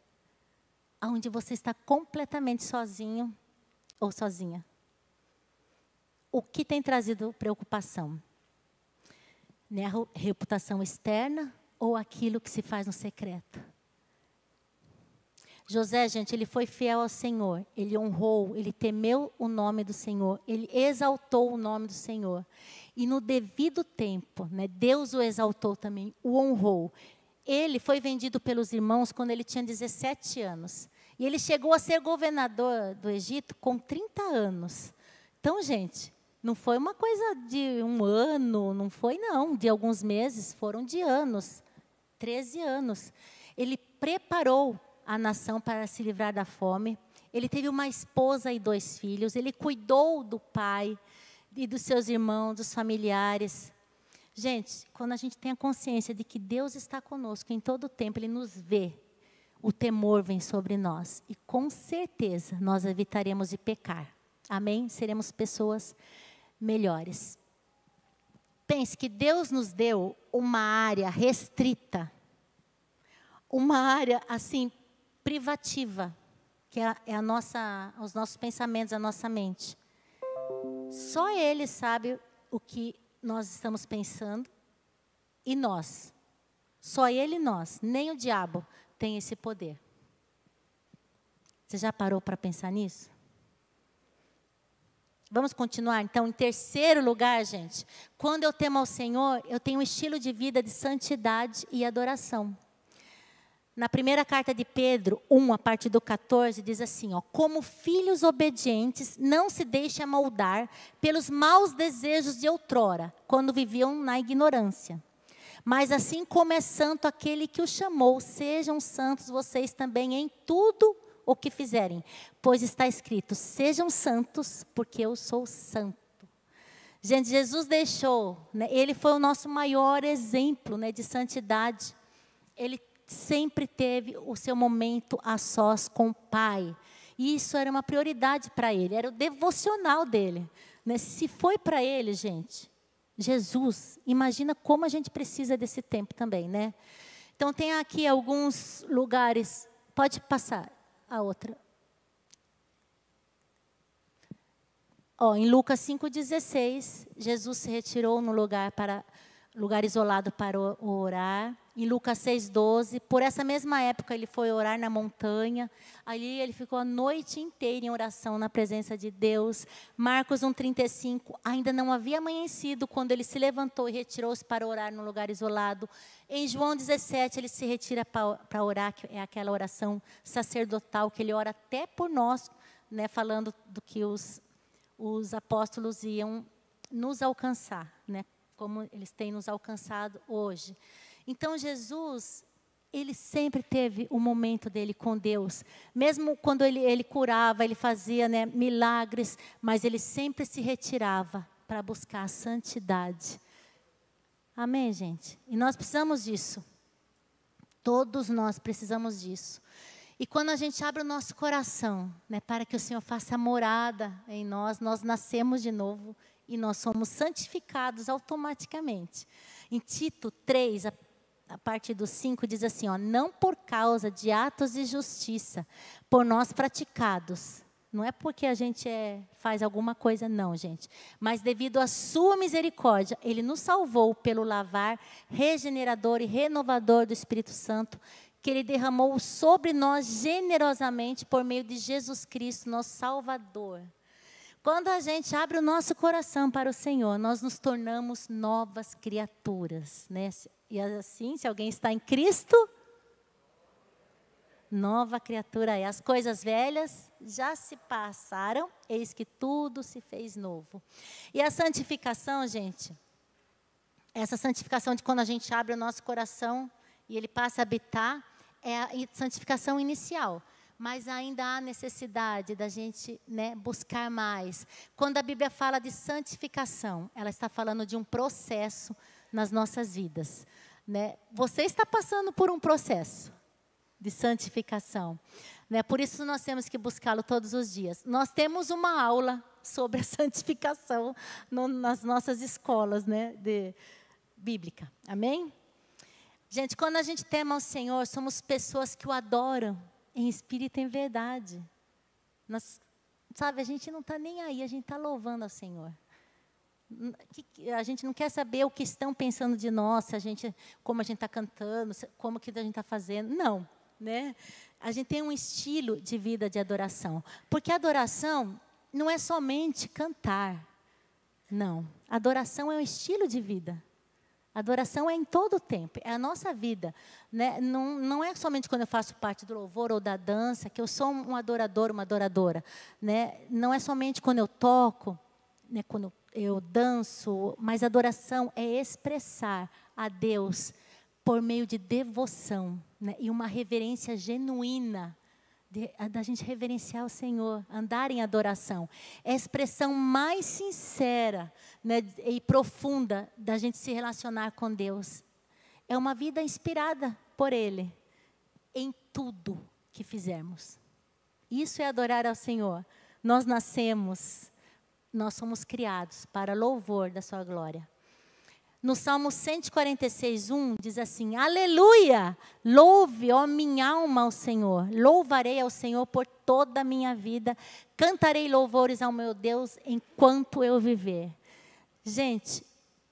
Onde você está completamente sozinho ou sozinha. O que tem trazido preocupação? Né, a reputação externa ou aquilo que se faz no secreto? José, gente, ele foi fiel ao Senhor, ele honrou, ele temeu o nome do Senhor, ele exaltou o nome do Senhor. E no devido tempo, né, Deus o exaltou também, o honrou. Ele foi vendido pelos irmãos quando ele tinha 17 anos. E ele chegou a ser governador do Egito com 30 anos. Então, gente, não foi uma coisa de um ano, não foi não, de alguns meses, foram de anos. 13 anos. Ele preparou a nação para se livrar da fome. Ele teve uma esposa e dois filhos. Ele cuidou do pai e dos seus irmãos, dos familiares. Gente, quando a gente tem a consciência de que Deus está conosco em todo o tempo, Ele nos vê, o temor vem sobre nós. E com certeza nós evitaremos de pecar. Amém? Seremos pessoas melhores. Pense que Deus nos deu uma área restrita, uma área assim privativa, que é, é a nossa, os nossos pensamentos, a nossa mente. Só Ele sabe o que nós estamos pensando e nós. Só Ele e nós, nem o diabo tem esse poder. Você já parou para pensar nisso? Vamos continuar então. Em terceiro lugar, gente, quando eu temo ao Senhor, eu tenho um estilo de vida de santidade e adoração. Na primeira carta de Pedro 1, a partir do 14, diz assim: ó, Como filhos obedientes, não se deixem moldar pelos maus desejos de outrora, quando viviam na ignorância. Mas assim como é santo aquele que o chamou, sejam santos vocês também em tudo o que fizerem. Pois está escrito: Sejam santos, porque eu sou santo. Gente, Jesus deixou, né, ele foi o nosso maior exemplo né, de santidade. Ele sempre teve o seu momento a sós com o Pai. E isso era uma prioridade para ele, era o devocional dele. Né? Se foi para ele, gente, Jesus, imagina como a gente precisa desse tempo também, né? Então tem aqui alguns lugares, pode passar, a outra. Ó, em Lucas 5,16, Jesus se retirou no lugar para lugar isolado para orar. Em Lucas 6,12, por essa mesma época ele foi orar na montanha. Ali ele ficou a noite inteira em oração na presença de Deus. Marcos 1,35, ainda não havia amanhecido quando ele se levantou e retirou-se para orar no lugar isolado. Em João 17, ele se retira para orar, que é aquela oração sacerdotal que ele ora até por nós, né, falando do que os, os apóstolos iam nos alcançar, né, como eles têm nos alcançado hoje. Então, Jesus, ele sempre teve um momento dele com Deus. Mesmo quando ele, ele curava, ele fazia né, milagres, mas ele sempre se retirava para buscar a santidade. Amém, gente? E nós precisamos disso. Todos nós precisamos disso. E quando a gente abre o nosso coração, né, para que o Senhor faça morada em nós, nós nascemos de novo e nós somos santificados automaticamente. Em Tito 3, a, a parte do 5 diz assim, ó, não por causa de atos de justiça, por nós praticados. Não é porque a gente é, faz alguma coisa, não, gente. Mas devido à sua misericórdia, Ele nos salvou pelo lavar regenerador e renovador do Espírito Santo, que Ele derramou sobre nós generosamente por meio de Jesus Cristo, nosso Salvador. Quando a gente abre o nosso coração para o Senhor, nós nos tornamos novas criaturas, né? E assim, se alguém está em Cristo, nova criatura é. As coisas velhas já se passaram, eis que tudo se fez novo. E a santificação, gente, essa santificação de quando a gente abre o nosso coração e ele passa a habitar, é a santificação inicial mas ainda há necessidade da gente né, buscar mais. Quando a Bíblia fala de santificação, ela está falando de um processo nas nossas vidas. Né? Você está passando por um processo de santificação. Né? Por isso nós temos que buscá-lo todos os dias. Nós temos uma aula sobre a santificação no, nas nossas escolas né, de bíblica. Amém? Gente, quando a gente tema o Senhor, somos pessoas que o adoram em espírito e em verdade. Nós, sabe, a gente não está nem aí, a gente está louvando ao Senhor. A gente não quer saber o que estão pensando de nós, a gente, como a gente está cantando, como que a gente está fazendo. Não, né? A gente tem um estilo de vida de adoração, porque adoração não é somente cantar, não. Adoração é um estilo de vida. Adoração é em todo o tempo, é a nossa vida. Né? Não, não é somente quando eu faço parte do louvor ou da dança que eu sou um adorador, uma adoradora. Né? Não é somente quando eu toco, né? quando eu danço, mas adoração é expressar a Deus por meio de devoção né? e uma reverência genuína da gente reverenciar o Senhor, andar em adoração. É a expressão mais sincera né, e profunda da gente se relacionar com Deus. É uma vida inspirada por Ele em tudo que fizermos. Isso é adorar ao Senhor. Nós nascemos, nós somos criados para louvor da Sua glória. No Salmo 146, 1 diz assim: Aleluia! Louve, ó minha alma, ao Senhor. Louvarei ao Senhor por toda a minha vida. Cantarei louvores ao meu Deus enquanto eu viver. Gente,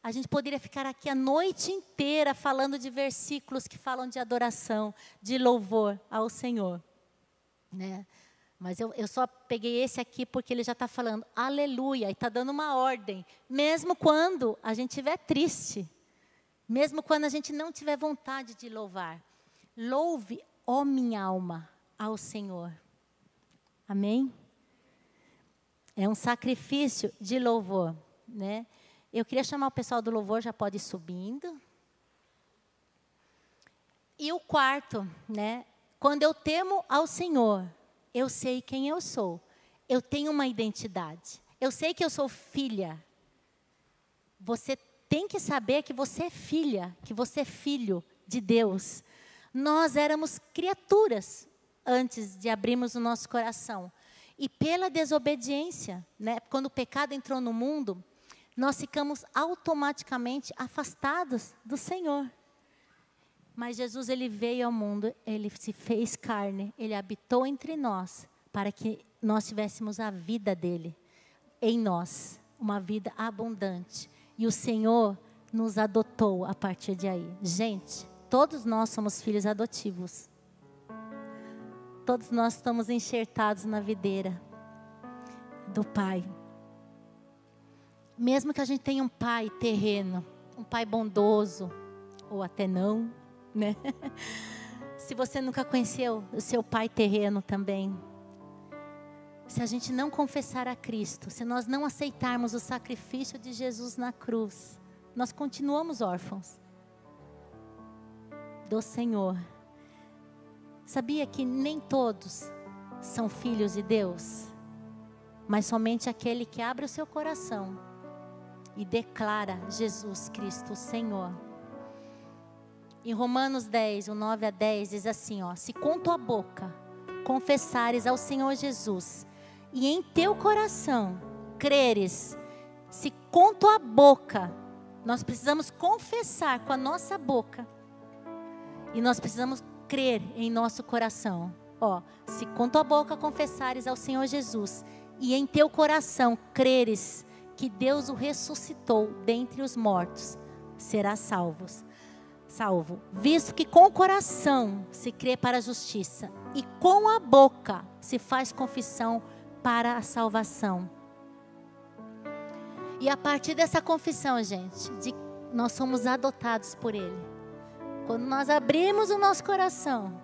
a gente poderia ficar aqui a noite inteira falando de versículos que falam de adoração, de louvor ao Senhor. Né? Mas eu, eu só peguei esse aqui porque ele já está falando aleluia e está dando uma ordem. Mesmo quando a gente estiver triste, mesmo quando a gente não tiver vontade de louvar. Louve, ó minha alma, ao Senhor. Amém? É um sacrifício de louvor, né? Eu queria chamar o pessoal do louvor, já pode ir subindo. E o quarto, né? Quando eu temo ao Senhor, eu sei quem eu sou. Eu tenho uma identidade. Eu sei que eu sou filha. Você tem que saber que você é filha, que você é filho de Deus. Nós éramos criaturas antes de abrirmos o nosso coração. E pela desobediência, né, quando o pecado entrou no mundo, nós ficamos automaticamente afastados do Senhor. Mas Jesus ele veio ao mundo, ele se fez carne, ele habitou entre nós para que nós tivéssemos a vida dele em nós, uma vida abundante. E o Senhor nos adotou a partir de aí. Gente, todos nós somos filhos adotivos. Todos nós estamos enxertados na videira do Pai. Mesmo que a gente tenha um pai terreno, um pai bondoso, ou até não, né? Se você nunca conheceu o seu pai terreno também, se a gente não confessar a Cristo, se nós não aceitarmos o sacrifício de Jesus na cruz, nós continuamos órfãos do Senhor. Sabia que nem todos são filhos de Deus, mas somente aquele que abre o seu coração e declara Jesus Cristo Senhor. Em Romanos 10, o 9 a 10 diz assim, ó: Se com tua boca confessares ao Senhor Jesus e em teu coração creres, se com tua boca, nós precisamos confessar com a nossa boca, e nós precisamos crer em nosso coração. Ó, se com tua boca confessares ao Senhor Jesus e em teu coração creres que Deus o ressuscitou dentre os mortos, serás salvos. Salvo, visto que com o coração se crê para a justiça e com a boca se faz confissão para a salvação. E a partir dessa confissão, gente, de nós somos adotados por Ele. Quando nós abrimos o nosso coração,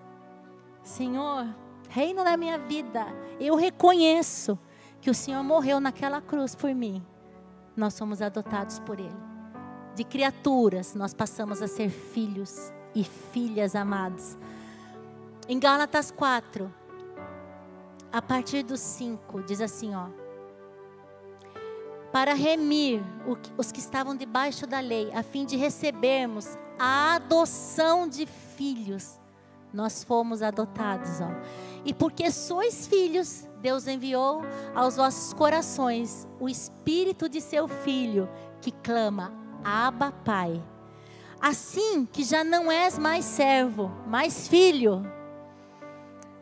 Senhor, reina na minha vida, eu reconheço que o Senhor morreu naquela cruz por mim. Nós somos adotados por Ele. De criaturas, nós passamos a ser filhos e filhas amados. Em Gálatas 4, a partir do 5, diz assim, ó. Para remir os que estavam debaixo da lei, a fim de recebermos a adoção de filhos, nós fomos adotados, ó. E porque sois filhos, Deus enviou aos vossos corações o espírito de seu filho, que clama: Abba, Pai. Assim que já não és mais servo, mas filho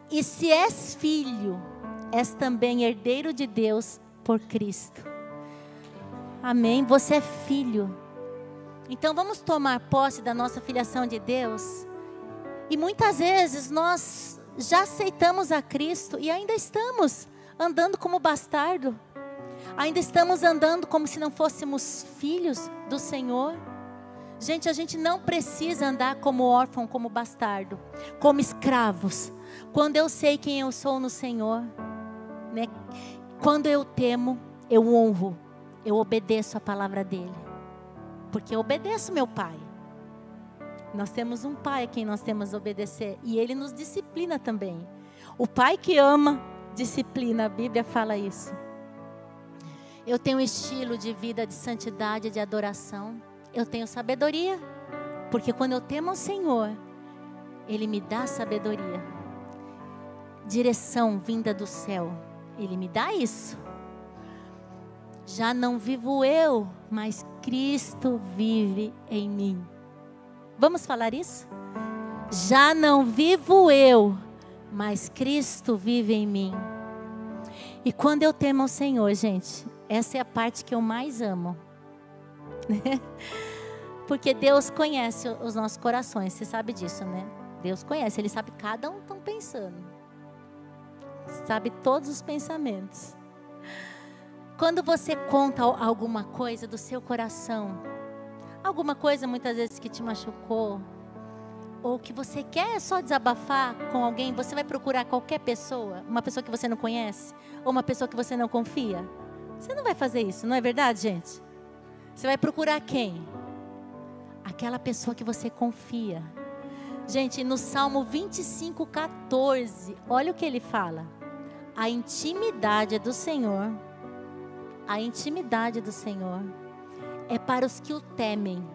e se és filho, és também herdeiro de Deus por Cristo. Amém? Você é filho. Então vamos tomar posse da nossa filiação de Deus. E muitas vezes nós já aceitamos a Cristo e ainda estamos andando como bastardo. Ainda estamos andando como se não fôssemos filhos do Senhor. Gente, a gente não precisa andar como órfão, como bastardo, como escravos. Quando eu sei quem eu sou no Senhor, né? Quando eu temo, eu honro, eu obedeço a palavra dele. Porque eu obedeço meu pai. Nós temos um pai a quem nós temos a obedecer e ele nos disciplina também. O pai que ama, disciplina, a Bíblia fala isso. Eu tenho um estilo de vida de santidade, de adoração. Eu tenho sabedoria, porque quando eu temo ao Senhor, ele me dá sabedoria direção vinda do céu. Ele me dá isso. Já não vivo eu, mas Cristo vive em mim. Vamos falar isso? Já não vivo eu, mas Cristo vive em mim. E quando eu temo ao Senhor, gente, essa é a parte que eu mais amo. Porque Deus conhece os nossos corações, você sabe disso, né? Deus conhece, Ele sabe cada um estão pensando sabe todos os pensamentos. Quando você conta alguma coisa do seu coração, alguma coisa muitas vezes que te machucou, ou que você quer só desabafar com alguém, você vai procurar qualquer pessoa, uma pessoa que você não conhece, ou uma pessoa que você não confia. Você não vai fazer isso, não é verdade, gente? Você vai procurar quem? Aquela pessoa que você confia. Gente, no Salmo 25, 14, olha o que ele fala a intimidade do Senhor, a intimidade do Senhor é para os que o temem,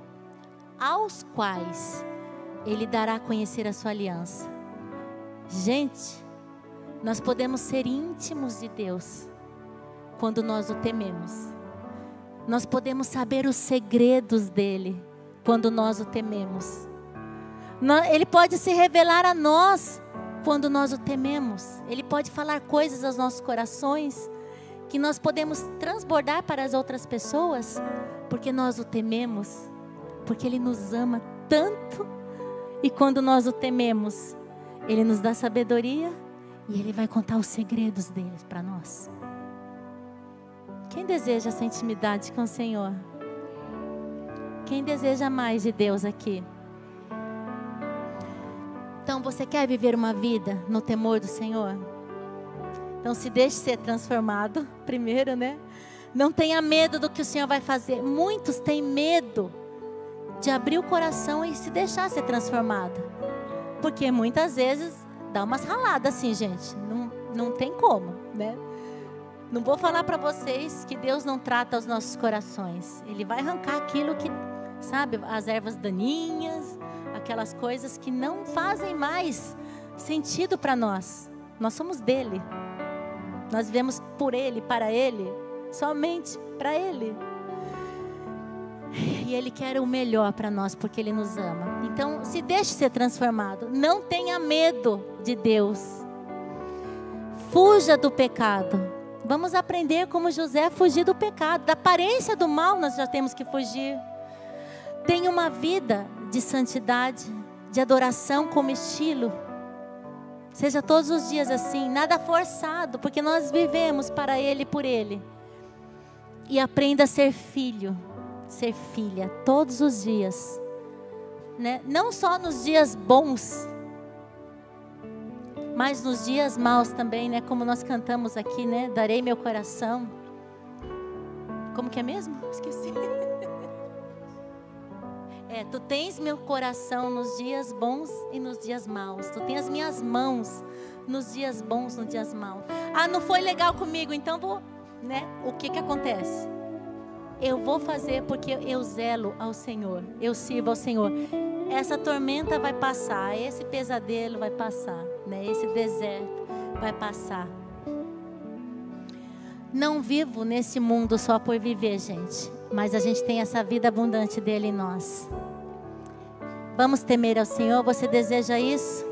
aos quais ele dará a conhecer a sua aliança. Gente, nós podemos ser íntimos de Deus quando nós o tememos. Nós podemos saber os segredos dele quando nós o tememos. Ele pode se revelar a nós quando nós o tememos. Ele pode falar coisas aos nossos corações que nós podemos transbordar para as outras pessoas, porque nós o tememos, porque Ele nos ama tanto. E quando nós o tememos, Ele nos dá sabedoria e Ele vai contar os segredos dele para nós. Quem deseja essa intimidade com o Senhor? Quem deseja mais de Deus aqui? Então você quer viver uma vida no temor do Senhor? Então se deixe ser transformado primeiro, né? Não tenha medo do que o Senhor vai fazer. Muitos têm medo de abrir o coração e se deixar ser transformado. Porque muitas vezes dá umas raladas assim, gente. Não, não tem como, né? Não vou falar para vocês que Deus não trata os nossos corações. Ele vai arrancar aquilo que, sabe, as ervas daninhas, aquelas coisas que não fazem mais sentido para nós. Nós somos dele. Nós vivemos por ele, para ele, somente para ele. E ele quer o melhor para nós porque ele nos ama. Então, se deixe ser transformado. Não tenha medo de Deus. Fuja do pecado. Vamos aprender como José fugir do pecado. Da aparência do mal nós já temos que fugir. Tenha uma vida de santidade, de adoração como estilo. Seja todos os dias assim, nada forçado, porque nós vivemos para Ele e por Ele. E aprenda a ser filho, ser filha, todos os dias. Né? Não só nos dias bons, mas nos dias maus também, né? Como nós cantamos aqui, né? Darei meu coração. Como que é mesmo? Esqueci. É, tu tens meu coração nos dias bons e nos dias maus. Tu tens as minhas mãos nos dias bons, nos dias maus. Ah, não foi legal comigo, então vou, né? O que que acontece? Eu vou fazer porque eu zelo ao Senhor, eu sirvo ao Senhor. Essa tormenta vai passar, esse pesadelo vai passar, né? Esse deserto vai passar. Não vivo nesse mundo só por viver, gente mas a gente tem essa vida abundante dele em nós. Vamos temer ao Senhor, você deseja isso?